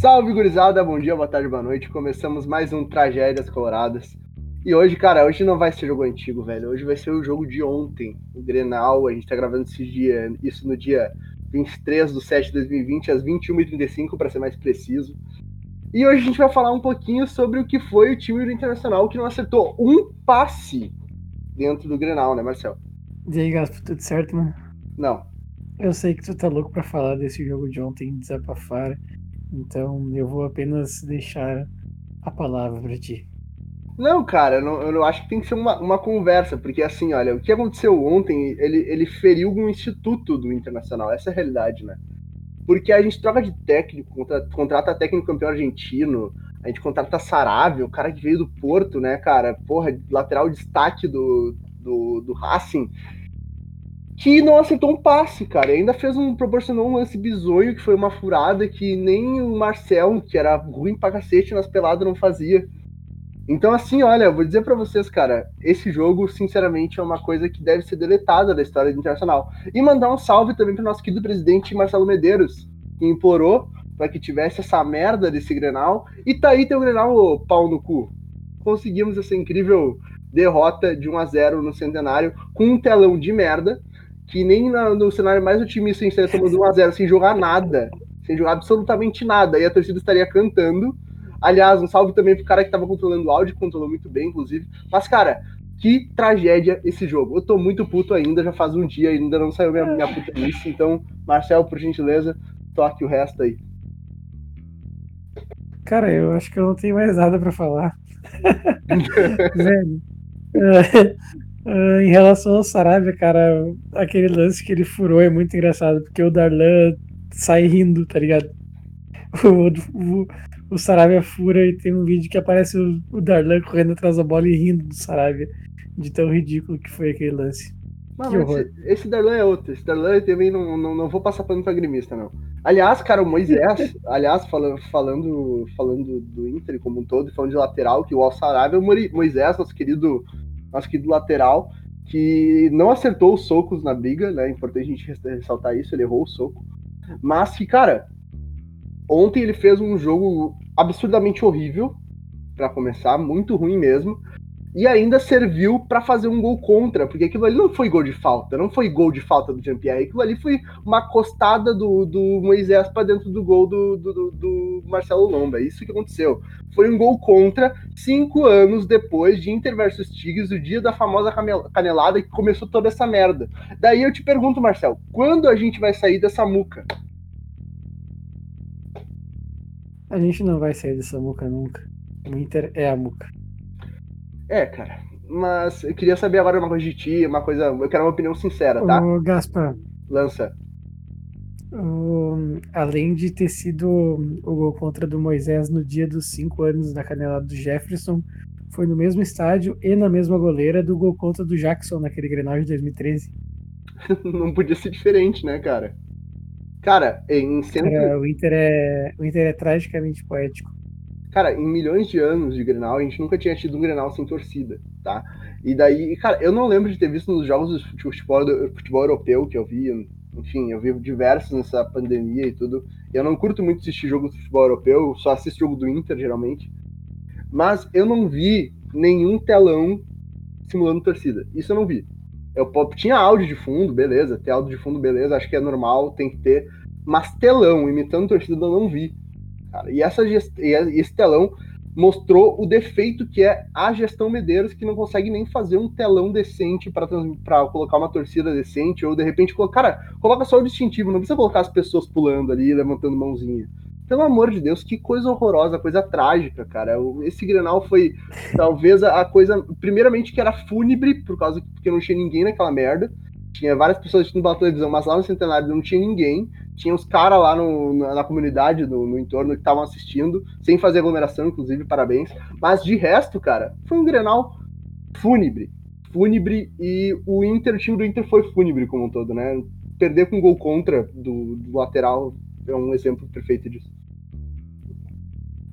Salve, gurizada! Bom dia, boa tarde, boa noite. Começamos mais um Tragédias Coloradas. E hoje, cara, hoje não vai ser jogo antigo, velho. Hoje vai ser o jogo de ontem, o Grenal. A gente tá gravando esse dia, isso no dia 23 de 7 de 2020, às 21h35, para ser mais preciso. E hoje a gente vai falar um pouquinho sobre o que foi o time do Internacional que não acertou um passe dentro do Grenal, né, Marcel? E aí, Gaspo, tudo certo, mano? Não. Eu sei que tu tá louco pra falar desse jogo de ontem, desabafar. Então eu vou apenas deixar a palavra pra ti. Não, cara, eu não, eu não acho que tem que ser uma, uma conversa, porque assim, olha, o que aconteceu ontem, ele, ele feriu um instituto do Internacional, essa é a realidade, né? Porque a gente troca de técnico, contrata, contrata técnico campeão argentino, a gente contrata Sarabia, o cara que veio do Porto, né, cara? Porra, lateral destaque do, do, do Racing que não aceitou um passe, cara. E ainda fez um. proporcionou um lance bizonho, que foi uma furada que nem o Marcel, que era ruim pra cacete nas peladas, não fazia. Então, assim, olha, vou dizer para vocês, cara, esse jogo, sinceramente, é uma coisa que deve ser deletada da história do Internacional. E mandar um salve também pro nosso querido presidente Marcelo Medeiros, que implorou para que tivesse essa merda desse Grenal. E tá aí teu Grenal, ô, pau no cu. Conseguimos essa incrível derrota de 1 a 0 no Centenário com um telão de merda que nem na, no cenário mais otimista a gente estaria tomando 1x0 sem jogar nada, sem jogar absolutamente nada, e a torcida estaria cantando. Aliás, um salve também pro cara que tava controlando o áudio, controlou muito bem, inclusive. Mas, cara, que tragédia esse jogo. Eu tô muito puto ainda, já faz um dia, ainda não saiu minha, minha puta nisso. Então, Marcel, por gentileza, toque o resto aí. Cara, eu acho que eu não tenho mais nada para falar. Velho. É, Uh, em relação ao Sarabia, cara, aquele lance que ele furou é muito engraçado, porque o Darlan sai rindo, tá ligado? O, o, o Sarabia fura e tem um vídeo que aparece o, o Darlan correndo atrás da bola e rindo do Sarabia, de tão ridículo que foi aquele lance. Mas, esse, esse, Darlan é outro. Esse Darlan também não, não, não vou passar pano pra grimista, não. Aliás, cara, o Moisés, aliás, falando, falando, falando do Inter como um todo, falando de lateral, que o Al Sarabia, o Moisés, nosso querido acho que do lateral, que não acertou os socos na briga, né? É importante a gente ressaltar isso, ele errou o soco. Mas que, cara, ontem ele fez um jogo absurdamente horrível, para começar, muito ruim mesmo e ainda serviu para fazer um gol contra, porque aquilo ali não foi gol de falta, não foi gol de falta do Jean-Pierre, aquilo ali foi uma costada do, do Moisés para dentro do gol do, do, do, Marcelo Lomba, é isso que aconteceu. Foi um gol contra cinco anos depois de Inter versus Tigres, o dia da famosa canelada que começou toda essa merda. Daí eu te pergunto, Marcelo, quando a gente vai sair dessa muca? A gente não vai sair dessa muca nunca. O Inter é a muca. É, cara. Mas eu queria saber agora uma coisa de ti, uma coisa. Eu quero uma opinião sincera, tá? Ô, Gaspar. Lança. O, além de ter sido o gol contra do Moisés no dia dos cinco anos da canelada do Jefferson, foi no mesmo estádio e na mesma goleira do gol contra do Jackson naquele Grenal de 2013. Não podia ser diferente, né, cara? Cara, em sempre... Cara, o Inter é o Inter é tragicamente poético. Cara, em milhões de anos de Grenal, a gente nunca tinha tido um Grenal sem torcida, tá? E daí, cara, eu não lembro de ter visto nos jogos de futebol, do futebol europeu que eu vi, enfim, eu vi diversos nessa pandemia e tudo. Eu não curto muito assistir jogo de futebol europeu, só assisto jogo do Inter, geralmente. Mas eu não vi nenhum telão simulando torcida. Isso eu não vi. Eu tinha áudio de fundo, beleza. Ter áudio de fundo, beleza. Acho que é normal, tem que ter. Mas telão imitando torcida eu não vi cara. E, essa gest... e esse telão mostrou o defeito que é a gestão Medeiros, que não consegue nem fazer um telão decente para trans... colocar uma torcida decente, ou de repente colocar. Cara, coloca só o distintivo, não precisa colocar as pessoas pulando ali, levantando mãozinha. Pelo amor de Deus, que coisa horrorosa, coisa trágica, cara. Esse Grenal foi talvez a coisa, primeiramente, que era fúnebre, por causa que não tinha ninguém naquela merda. Tinha várias pessoas assistindo pela televisão, mas lá no Centenário não tinha ninguém. Tinha os caras lá no, na, na, comunidade, no, no entorno, que estavam assistindo, sem fazer aglomeração, inclusive, parabéns. Mas de resto, cara, foi um Grenal fúnebre. Fúnebre e o Inter, o time do Inter foi fúnebre como um todo, né? Perder com gol contra do, do lateral é um exemplo perfeito disso.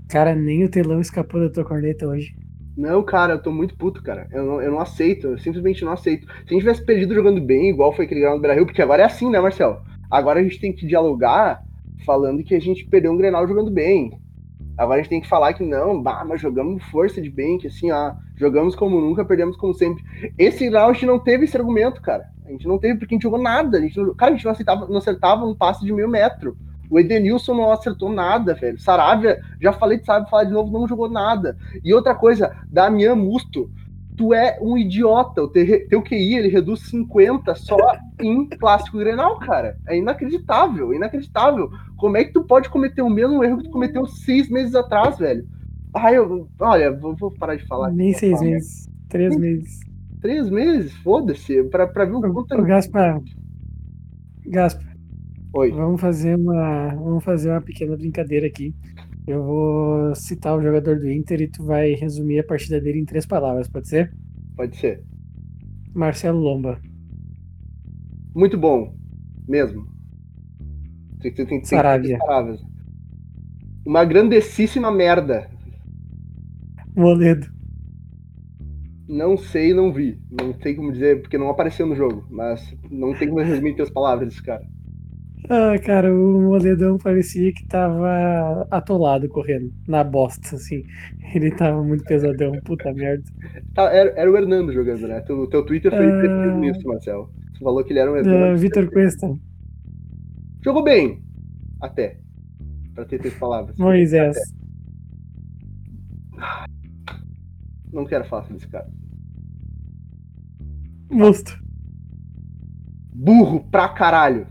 Cara, nem o telão escapou da tua corneta hoje. Não, cara, eu tô muito puto, cara. Eu não, eu não aceito, eu simplesmente não aceito. Se a gente tivesse perdido jogando bem, igual foi aquele grau no Brasil, porque agora é assim, né, Marcel? Agora a gente tem que dialogar falando que a gente perdeu um Grenal jogando bem. Agora a gente tem que falar que não, bah, mas jogamos força de bem, que assim, jogamos como nunca, perdemos como sempre. Esse Grenal a gente não teve esse argumento, cara. A gente não teve porque a gente jogou nada. A gente não, cara, a gente não, acertava, não acertava um passe de meio metro. O Edenilson não acertou nada, velho. Saravia, já falei de Saravia, falar de novo, não jogou nada. E outra coisa, Damian Musto, tu é um idiota. O teu QI, ele reduz 50 só em clássico Grenal, cara. É inacreditável, inacreditável. Como é que tu pode cometer o mesmo erro que tu cometeu seis meses atrás, velho? Ah, eu, olha, vou, vou parar de falar. Nem seis falar, meses, três Nem, meses. Três meses? Foda-se, pra, pra ver o quanto... É... Gaspar, Gaspar, Oi. Vamos fazer uma, vamos fazer uma pequena brincadeira aqui. Eu vou citar o jogador do Inter e tu vai resumir a partida dele em três palavras, pode ser? Pode ser. Marcelo Lomba. Muito bom, mesmo. Tem, tem, tem, Saravia. Uma grandessíssima merda. Moledo. Não sei, não vi. Não sei como dizer, porque não apareceu no jogo. Mas não tem como resumir em três palavras esse cara. Ah, cara, o Moledão parecia que tava atolado correndo na bosta, assim. Ele tava muito pesadão, puta merda. Tá, era, era, o Hernando jogando, né? O teu Twitter foi uh... nisso, Marcelo. Você falou que ele era um Hernando. Uh, Vitor Cuesta. Jogou bem, até. Pra ter três palavras. Moisés. Não quero falar desse cara. Monstro. Burro pra caralho.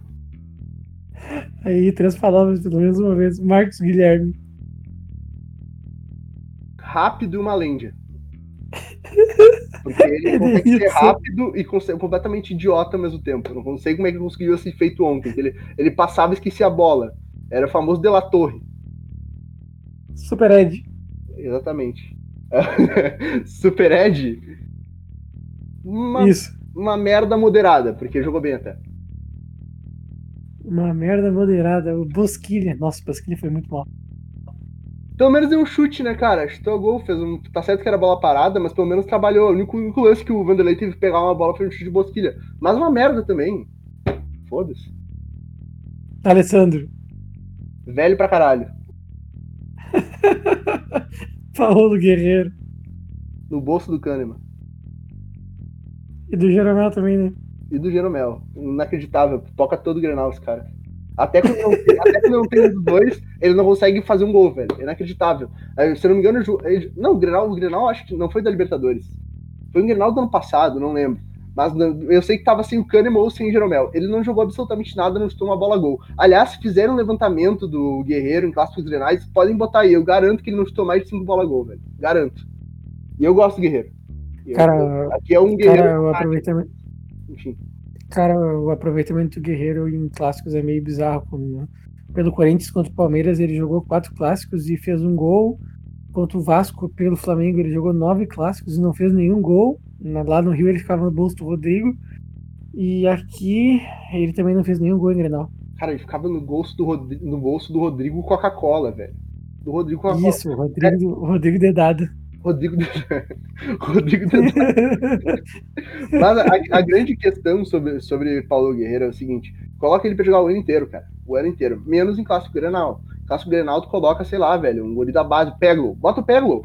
Aí, três palavras pelo menos uma vez. Marcos Guilherme. Rápido e uma lenda. Porque ele consegue ser rápido e consegue, completamente idiota ao mesmo tempo. Eu não sei como é que ele conseguiu esse feito ontem. Ele, ele passava e esquecia a bola. Era o famoso De La Torre. Super Ed. Exatamente. Super Ed. Uma, Isso. Uma merda moderada, porque jogou bem até. Uma merda moderada. O Bosquilha. Nossa, o Bosquilha foi muito mal. Pelo menos deu um chute, né, cara? Chutou gol, fez um. Tá certo que era bola parada, mas pelo menos trabalhou. O único, único lance que o Vanderlei teve que pegar uma bola foi um chute de Bosquilha. Mas uma merda também. Foda-se. Alessandro. Velho pra caralho. Paulo Guerreiro. No bolso do Kahneman. E do Jeromel também, né? E do Jeromel. Inacreditável. Toca todo o Grenal, esse cara. Até quando, não, até quando não tem os dois, ele não consegue fazer um gol, velho. Inacreditável. Se eu não me engano, ele, não, o Grenal, o Grenal acho que não foi da Libertadores. Foi um Grenal do ano passado, não lembro. Mas eu sei que tava sem o Kahneman ou sem o Jeromel. Ele não jogou absolutamente nada, não chutou uma bola gol. Aliás, se fizeram um levantamento do Guerreiro em clássicos grenais, podem botar aí. Eu garanto que ele não chutou mais de 5 bola gol, velho. Garanto. E eu gosto do Guerreiro. cara, aqui é um Guerreiro. Cara, o aproveitamento, enfim. Cara, o aproveitamento do Guerreiro em clássicos é meio bizarro. Como, pelo Corinthians contra o Palmeiras, ele jogou quatro clássicos e fez um gol. Contra o Vasco, pelo Flamengo, ele jogou nove clássicos e não fez nenhum gol. Lá no Rio, ele ficava no bolso do Rodrigo. E aqui, ele também não fez nenhum gol em Grenal. Cara, ele ficava no bolso do, Rodrigo, no bolso do Rodrigo Coca-Cola, velho. Do Rodrigo Coca-Cola. Isso, o Rodrigo, é. Rodrigo Dedado. Rodrigo. Rodrigo. Mas a, a, grande questão sobre, sobre Paulo Guerreiro é o seguinte: coloca ele pra jogar o ano inteiro, cara. O ano inteiro. Menos em clássico Grenal. Clássico Grenal, tu coloca, sei lá, velho, um guri da base, pega bota o.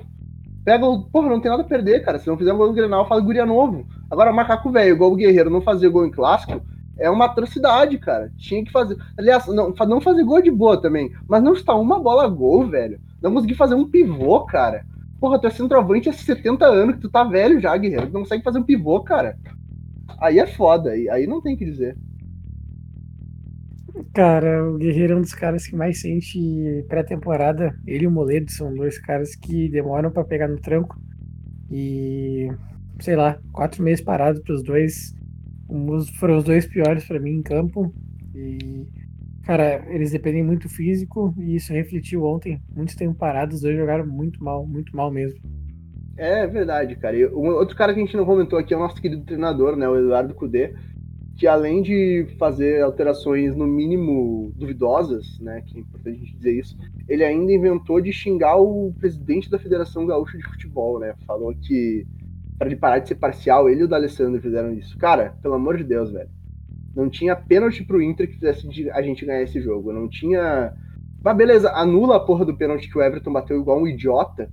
Pega o. Porra, não tem nada a perder, cara. Se não fizer um gol no Grenal, faz guria novo. Agora, macaco velho, igual o Guerreiro, não fazer gol em clássico, é uma atrocidade, cara. Tinha que fazer. Aliás, não, não fazer gol de boa também. Mas não está uma bola gol, velho. Não conseguir fazer um pivô, cara. Porra, tu é centroavante há 70 anos, que tu tá velho já, guerreiro. Tu não consegue fazer um pivô, cara. Aí é foda, aí, aí não tem o que dizer. Cara, o Guerreiro é um dos caras que mais sente pré-temporada. Ele e o Moledo são dois caras que demoram para pegar no tranco. E, sei lá, quatro meses parados pros dois. Foram os dois piores para mim em campo. E Cara, eles dependem muito físico e isso refletiu ontem. Muitos tempo parados, os dois jogaram muito mal, muito mal mesmo. É verdade, cara. E um outro cara que a gente não comentou aqui é o nosso querido treinador, né, o Eduardo Cudê, que além de fazer alterações no mínimo duvidosas, né, que é importante a gente dizer isso, ele ainda inventou de xingar o presidente da Federação Gaúcha de Futebol, né? Falou que para ele parar de ser parcial, ele e o D'Alessandro fizeram isso. Cara, pelo amor de Deus, velho Não tinha pênalti pro Inter que fizesse a gente ganhar esse jogo. Não tinha. Mas beleza, anula a porra do pênalti que o Everton bateu igual um idiota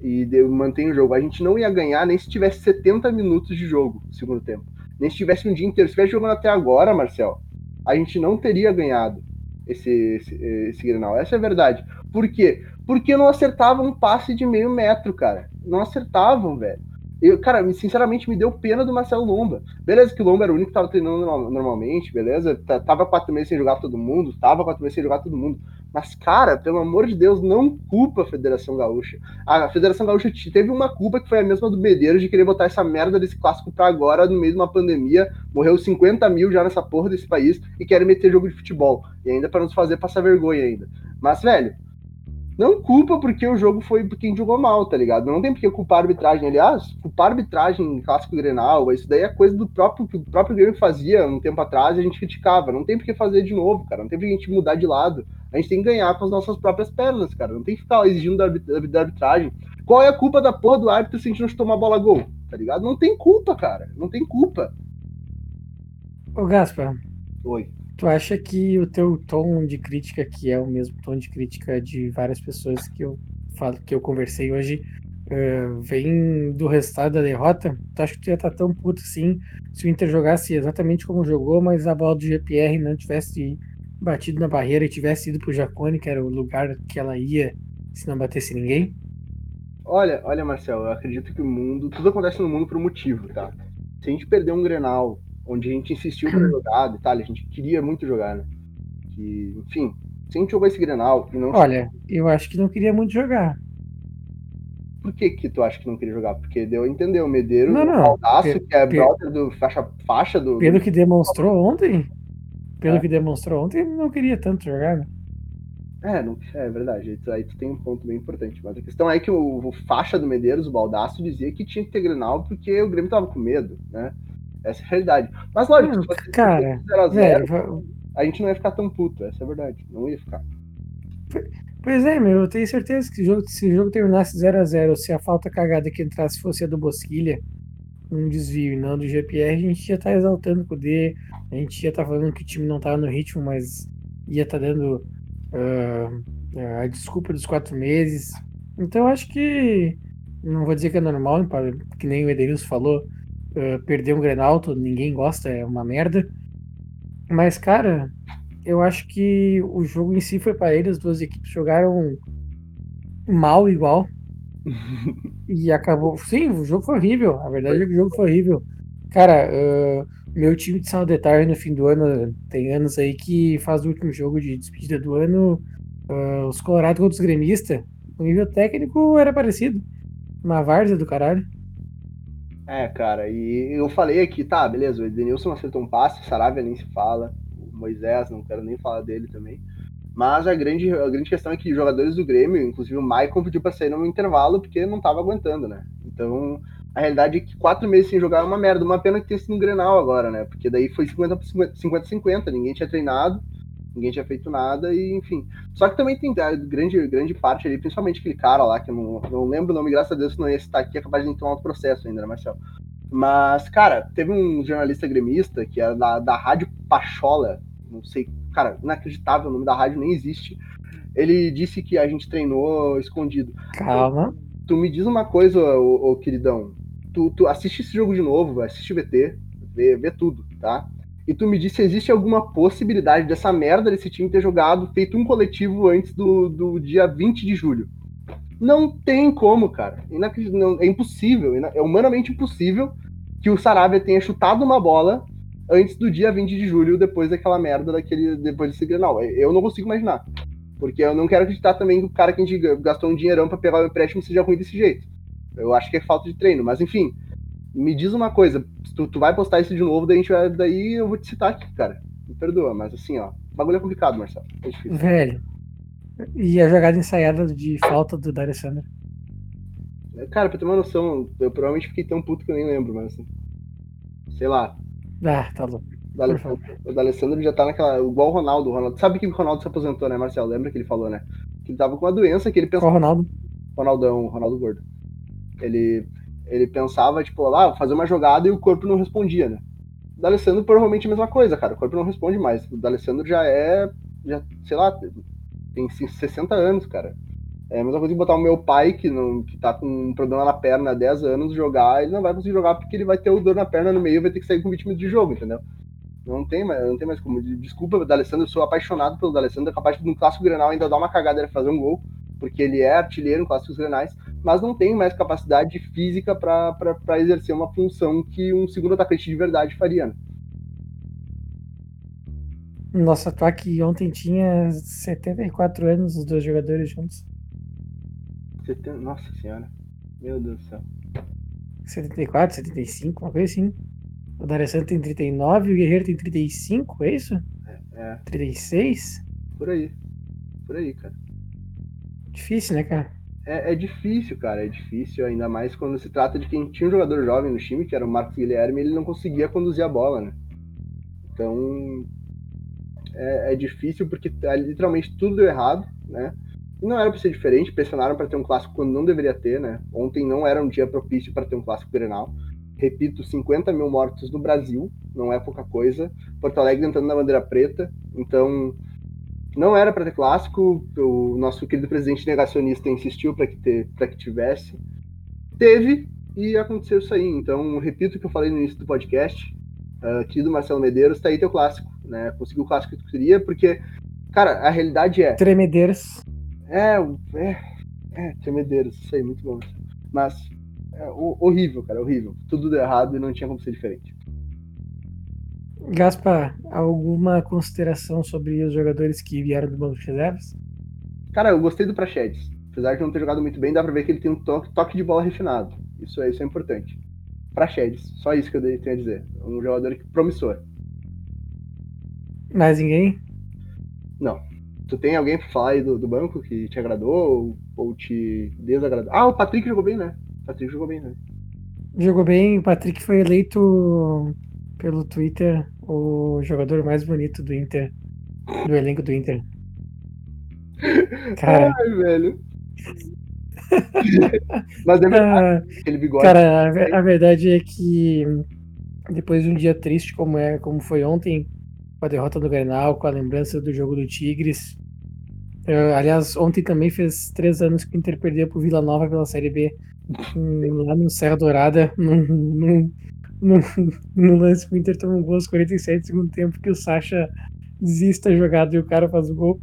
e mantém o jogo. A gente não ia ganhar nem se tivesse 70 minutos de jogo no segundo tempo. Nem se tivesse um dia inteiro. Se tivesse jogando até agora, Marcel, a gente não teria ganhado esse, esse, esse Grenal. Essa é a verdade. Por quê? Porque não acertavam um passe de meio metro, cara. Não acertavam, velho. Eu, cara, sinceramente, me deu pena do Marcelo Lomba. Beleza que o Lomba era o único que tava treinando normalmente, beleza? Tava quatro meses sem jogar todo mundo, tava quatro meses sem jogar todo mundo. Mas, cara, pelo amor de Deus, não culpa a Federação Gaúcha. A Federação Gaúcha teve uma culpa que foi a mesma do Medeiros de querer botar essa merda desse clássico pra agora, no meio de uma pandemia. Morreu 50 mil já nessa porra desse país e querem meter jogo de futebol. E ainda para nos fazer passar vergonha ainda. Mas, velho, não culpa porque o jogo foi quem jogou mal, tá ligado? Não tem porque culpar a arbitragem. Aliás, culpar a arbitragem em clássico Grenal, isso daí é coisa do próprio que o próprio Grêmio fazia um tempo atrás e a gente criticava. Não tem porque fazer de novo, cara. Não tem porque a gente mudar de lado. A gente tem que ganhar com as nossas próprias pernas, cara. Não tem que ficar exigindo da, da arbitragem. Qual é a culpa da porra do árbitro se a gente não tomar bola gol? Tá ligado? Não tem culpa, cara. Não tem culpa. Ô, Gaspar. Oi. Tu acha que o teu tom de crítica, que é o mesmo tom de crítica de várias pessoas que eu falo, que eu conversei hoje, uh, vem do resultado da derrota? Tu acha que tu ia estar tá tão puto assim se o Inter jogasse exatamente como jogou, mas a bola do GPR não tivesse batido na barreira e tivesse ido pro Jacone, que era o lugar que ela ia se não batesse ninguém? Olha, olha, Marcel, eu acredito que o mundo, tudo acontece no mundo por um motivo, tá? Se a gente perder um Grenal onde a gente insistiu para jogar, detalhe, a gente queria muito jogar, né? Que, enfim, se a gente jogou esse Grenal e não. Olha, eu acho que não queria muito jogar. Por que que tu acha que não queria jogar? Porque deu a entender, o Medeiro, não, não. o Baldaço, que é brother do faixa, faixa do. Pelo que demonstrou ontem, pelo é. que demonstrou ontem, ele não queria tanto jogar, né? É, não, é verdade. Aí tu tem um ponto bem importante. Mas a questão é que o, o faixa do Medeiros, o Baldaço, dizia que tinha que ter Grenal porque o Grêmio tava com medo, né? Essa é a realidade. Mas lógico, se fosse cara, 0 a 0 velho, a gente não ia ficar tão puto, essa é a verdade. Não ia ficar. Pois é, meu, eu tenho certeza que se o jogo, se o jogo terminasse 0 a 0 se a falta cagada que entrasse fosse a do Bosquilha, um desvio e não do GPR, a gente ia estar tá exaltando o D, a gente ia estar tá falando que o time não estava no ritmo, mas ia estar tá dando uh, a desculpa dos quatro meses. Então eu acho que não vou dizer que é normal, que nem o Edenilson falou, uh, perder um Grenal, ninguém gosta, é uma merda. Mas, cara, eu acho que o jogo em si foi para eles, as duas equipes jogaram mal igual. e acabou. Sim, o jogo foi horrível. A verdade é que o jogo foi horrível. Cara, uh, meu time de São Detalhe no fim do ano, tem anos aí que faz o último jogo de despedida do ano, uh, os Colorado contra os gremistas. O nível técnico era parecido. Uma várzea do caralho. É, cara, e eu falei aqui, tá, beleza, o Edenilson acertou um passe, o Saravia nem se fala, o Moisés, não quero nem falar dele também. Mas a grande, a grande questão é que jogadores do Grêmio, inclusive o Maicon, pediu pra sair no intervalo porque não tava aguentando, né? Então, a realidade é que quatro meses sem jogar é uma merda. Uma pena que tenha sido um Grenal agora, né? Porque daí foi 50-50, ninguém tinha treinado, ninguém tinha feito nada, e enfim. Só que também tem grande, grande parte ali, principalmente aquele cara lá, que eu não, não lembro o nome, graças a Deus, não ia estar aqui, é capaz de entrar um outro processo ainda, né, Marcelo? Mas, cara, teve um jornalista gremista que era da, da Rádio Pachola, não sei, cara, inacreditável, o nome da rádio nem existe. Ele disse que a gente treinou escondido. Calma. Tu me diz uma coisa, ô, ô queridão. Tu, tu assiste esse jogo de novo, assiste o VT, vê, vê tudo, tá? E tu me disse se existe alguma possibilidade dessa merda desse time ter jogado, feito um coletivo antes do, do dia 20 de julho. Não tem como, cara. É impossível, é humanamente impossível que o Sarabia tenha chutado uma bola antes do dia 20 de julho, depois daquela merda daquele. depois desse Grenal. Eu não consigo imaginar. Porque eu não quero acreditar também que o cara que a gente gastou um dinheirão para pegar o empréstimo seja ruim desse jeito. Eu acho que é falta de treino, mas enfim. Me diz uma coisa, tu, tu vai postar isso de novo, daí, a gente vai, daí eu vou te citar aqui, cara. Me perdoa, mas assim, ó. O bagulho é complicado, Marcelo. É difícil. Velho. E a jogada ensaiada de falta do D'Alessandro? Cara, pra ter uma noção, eu provavelmente fiquei tão puto que eu nem lembro, mas assim. Sei lá. Ah, tá louco. O D'Alessandro já tá naquela. Igual o Ronaldo. O Ronaldo. Sabe que o Ronaldo se aposentou, né, Marcelo? Lembra que ele falou, né? Que ele tava com uma doença que ele pensava. Qual Ronaldo? Ronaldão, Ronaldo Gordo. Ele ele pensava, tipo, lá, fazer uma jogada e o corpo não respondia, né? O D'Alessandro provavelmente a mesma coisa, cara. O corpo não responde mais. O D'Alessandro já é, já, sei lá, tem 60 anos, cara. É a mesma coisa que botar o meu pai, que, não, que tá com um problema na perna há 10 anos, jogar, ele não vai conseguir jogar porque ele vai ter o dor na perna no meio e vai ter que sair com vítima de jogo, entendeu? Não tem mais, não tem mais como. Desculpa, D'Alessandro, eu sou apaixonado pelo D'Alessandro, é capaz de no clássico Grenal ainda dar uma cagada e fazer um gol, porque ele é artilheiro em clássicos Grenais, mas não tem mais capacidade física para exercer uma função que um segundo atacante de verdade faria. Né? Nosso ataque ontem tinha 74 anos, os dois jogadores juntos. Nossa senhora. Meu Deus do céu. 74, 75, uma coisa assim. O D'Alessandro tem 39 e o Guerreiro tem 35, é isso? É. é. 36? Por aí. Por aí, cara. Difícil, né, cara? É, é, difícil, cara. É difícil, ainda mais quando se trata de quem tinha um jogador jovem no time, que era o Marcos Guilherme, ele não conseguia conduzir a bola, né? Então. É, é difícil porque é, literalmente tudo deu errado, né? E não era para ser diferente, pressionaram para ter um clássico quando não deveria ter, né? Ontem não era um dia propício para ter um clássico Grenal. Repito, 50 mil mortos no Brasil, não é pouca coisa. Porto Alegre entrando na bandeira preta, então não era para ter clássico. O nosso querido presidente negacionista insistiu para que, ter, que tivesse. Teve e aconteceu isso aí. Então, repito o que eu falei no início do podcast. Uh, querido Marcelo Medeiros, tá aí teu clássico. Né? Conseguiu o clássico que tu queria, porque, cara, a realidade é. Tremedeiros. É, é, é, tremedeiros, isso aí, muito bom. Mas, é, horrível, cara, horrível. Tudo deu errado e não tinha como ser diferente. Gaspar, alguma consideração sobre os jogadores que vieram do banco de reservas? Cara, eu gostei do Prachedes. Apesar de não ter jogado muito bem, dá pra ver que ele tem um toque, toque de bola refinado. Isso é, isso é importante. Prachedes, só isso que eu tenho a dizer. Um jogador promissor. Mais ninguém? Não. Tu tem alguém pra falar aí do, do banco que te agradou ou, ou te desagradou? Ah, o Patrick jogou bem, né? O Patrick jogou bem, né? Jogou bem, o Patrick foi eleito pelo Twitter o jogador mais bonito do Inter, do elenco do Inter. Cara. Ai, velho. Mas é verdade, ah, aquele bigode. Cara, a, a, verdade é que depois de um dia triste como é, como foi ontem, com a derrota do Grenal, com a lembrança do jogo do Tigres. Eu, aliás, ontem também fez três anos que o Inter perdeu pro Vila Nova pela Série B, lá no Serra Dourada, num, num, num, num lance que o Inter tomou um gol aos 47 segundo tempo, que o Sacha desista a jogada e o cara faz o gol.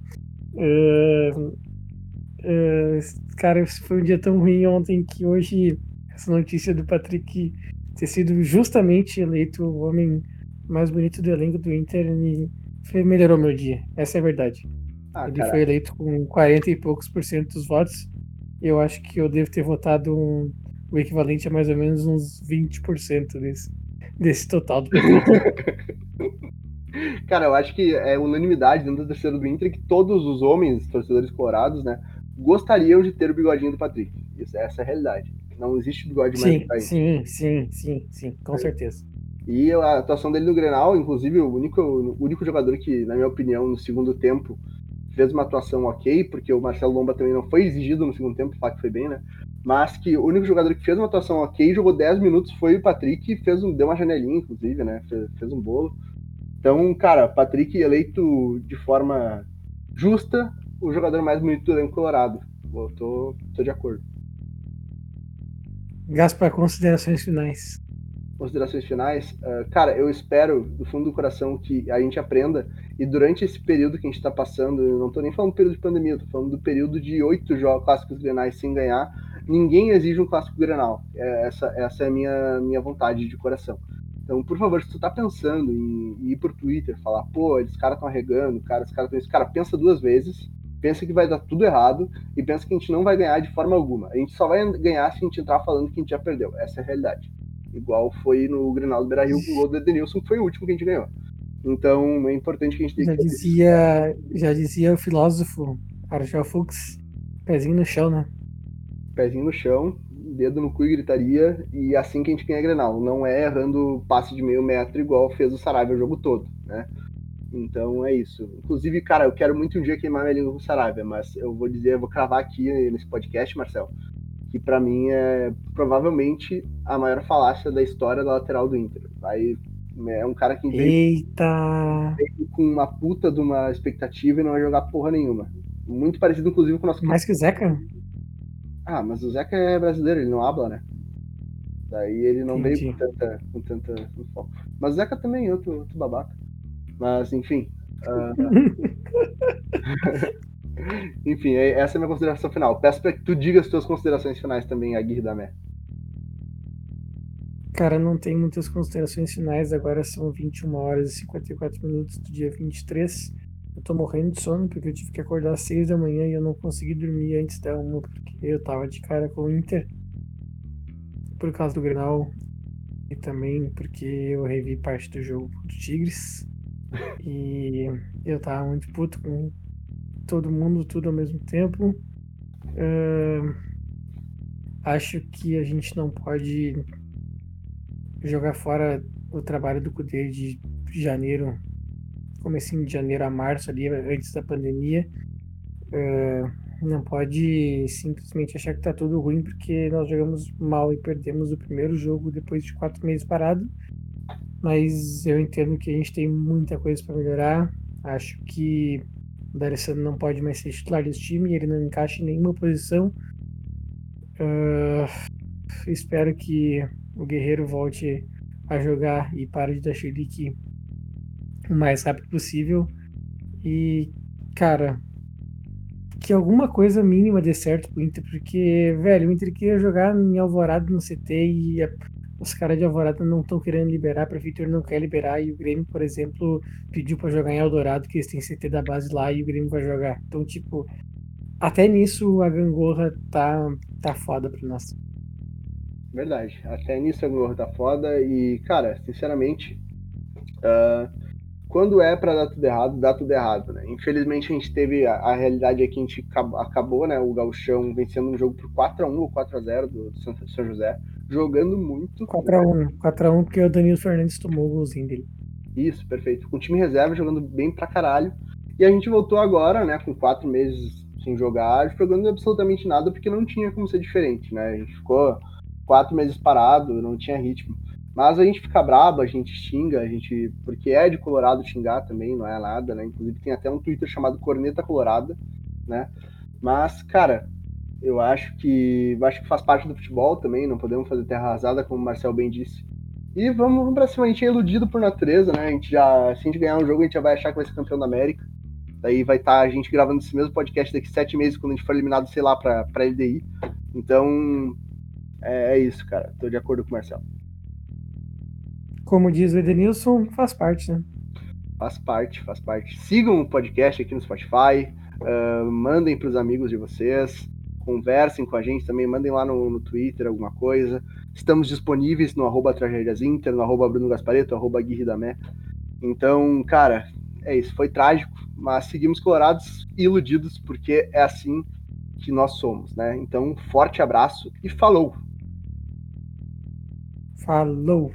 Uh, uh, cara, foi um dia tão ruim ontem que hoje essa notícia do Patrick ter sido justamente eleito o homem mais bonito do elenco do Inter e melhorou meu dia. Essa é a verdade. Ah, Ele foi eleito com 40 e poucos por cento dos votos. Eu acho que eu devo ter votado um, o equivalente a mais ou menos uns 20% desse, desse total do Cara, eu acho que é unanimidade dentro da torcida do Inter que todos os homens, torcedores colorados, né, gostariam de ter o bigodinho do Patrick. Isso, essa é a realidade. Não existe bigode sim, mais Sim, sim, sim, sim, com é. certeza. E a atuação dele no Grenal, inclusive, o único, o único jogador que, na minha opinião, no segundo tempo, fez uma atuação ok, porque o Marcelo Lomba também não foi exigido no segundo tempo, falar que foi bem, né? Mas que o único jogador que fez uma atuação ok, jogou 10 minutos, foi o Patrick, fez um, deu uma janelinha, inclusive, né? Fez, fez um bolo. Então, cara, Patrick eleito de forma justa o jogador mais bonito do elenco colorado. Eu tô, tô de acordo. Gaspar, considerações finais considerações finais, uh, cara, eu espero do fundo do coração que a gente aprenda e durante esse período que a gente está passando, eu não estou nem falando do período de pandemia, estou falando do período de oito jogos clássicos grenais sem ganhar, ninguém exige um clássico grenal. É, essa, essa é a minha, minha vontade de coração. Então, por favor, se tu tá pensando em, ir pro Twitter, falar, pô, esses caras estão arregando, cara, esses caras estão isso, cara, pensa duas vezes, pensa que vai dar tudo errado e pensa que a gente não vai ganhar de forma alguma. A gente só vai ganhar se a gente entrar falando que a gente já perdeu. Essa é a realidade. Igual foi no Grenal do Beira-Rio com o gol do Edenilson, que foi o último que a gente ganhou. Então é importante que a gente tenha já que dizia Já dizia o filósofo Argel Fuchs, pezinho no chão, né? Pezinho no chão, dedo no cu e gritaria, e assim que a gente ganha Grenal. Não é errando passe de meio metro igual fez o Sarabia o jogo todo, né? Então é isso. Inclusive, cara, eu quero muito um dia queimar minha língua com o Sarabia, mas eu vou dizer, eu vou cravar aqui nesse podcast, Marcel, que para mim é provavelmente a maior falácia da história da lateral do Inter. Vai É um cara que veio, Eita! veio com uma puta de uma expectativa e não vai jogar porra nenhuma. Muito parecido, inclusive, com o nosso. Mais que o Zeca? Ah, mas o Zeca é brasileiro, ele não habla, né? Daí ele não Entendi. veio com tanta, com tanta foco. Mas o Zeca também é outro, outro babaca. Mas, enfim. Uh... enfim, é, essa é a minha consideração final. Peço para que tu diga as tuas considerações finais também, Aguirre da Mé. Cara, não tem muitas considerações finais. Agora são 21 horas e 54 minutos do dia 23. Eu tô morrendo de sono porque eu tive que acordar às 6 da manhã e eu não consegui dormir antes da 1 porque eu tava de cara com o Inter. Por causa do Grenal e também porque eu revi parte do jogo do Tigres. E eu tava muito puto com todo mundo, tudo ao mesmo tempo. Uh, acho que a gente não pode jogar fora o trabalho do Cudê de janeiro, comecinho de janeiro a março ali, antes da pandemia. Uh, não pode simplesmente achar que tá tudo ruim porque nós jogamos mal e perdemos o primeiro jogo depois de quatro meses parado. Mas eu entendo que a gente tem muita coisa para melhorar. Acho que o D'Alessandro não pode mais ser titular desse time, ele não encaixa em nenhuma posição. Uh, espero que o Guerreiro volte a jogar e pare de dar chilique o mais rápido possível. E, cara, que alguma coisa mínima dê certo pro Inter, porque, velho, o Inter queria jogar em Alvorada no CT e a, os caras de Alvorada não estão querendo liberar, a prefeitura não quer liberar, e o Grêmio, por exemplo, pediu para jogar em Eldorado, que eles têm CT da base lá, e o Grêmio vai jogar. Então, tipo, até nisso a gangorra tá, tá foda pra nós. Verdade. Até nisso a Globo tá foda. E, cara, sinceramente, uh, quando é para dar tudo errado, dá tudo errado, né? Infelizmente a gente teve a, a realidade é que a gente acabou, né? O Gauchão vencendo um jogo por 4x1 ou 4x0 do São, São José, jogando muito. 4x1, 4x1 porque o Danilo Fernandes tomou o golzinho dele. Isso, perfeito. Com o time reserva jogando bem pra caralho. E a gente voltou agora, né, com quatro meses sem jogar, jogando absolutamente nada, porque não tinha como ser diferente, né? A gente ficou quatro meses parado, não tinha ritmo. Mas a gente fica brabo, a gente xinga, a gente. Porque é de Colorado xingar também, não é nada, né? Inclusive tem até um Twitter chamado Corneta Colorada, né? Mas, cara, eu acho que. Acho que faz parte do futebol também, não podemos fazer terra arrasada, como o Marcel bem disse. E vamos, vamos pra cima, a gente é iludido por natureza, né? A gente já. Se a gente ganhar um jogo, a gente já vai achar que vai ser campeão da América. Daí vai estar tá a gente gravando esse mesmo podcast daqui sete meses, quando a gente for eliminado, sei lá, pra, pra LDI. Então, é, é isso, cara. Tô de acordo com o Marcelo. Como diz o Edenilson, faz parte, né? Faz parte, faz parte. Sigam o podcast aqui no Spotify, uh, mandem para os amigos de vocês, conversem com a gente também, mandem lá no, no Twitter alguma coisa. Estamos disponíveis no arroba Tragédias Inter, no arroba Bruno Gaspareto, arroba Guirri. Então, cara, é isso. Foi trágico, mas seguimos colorados e iludidos, porque é assim que nós somos, né? Então, forte abraço e falou! Falou!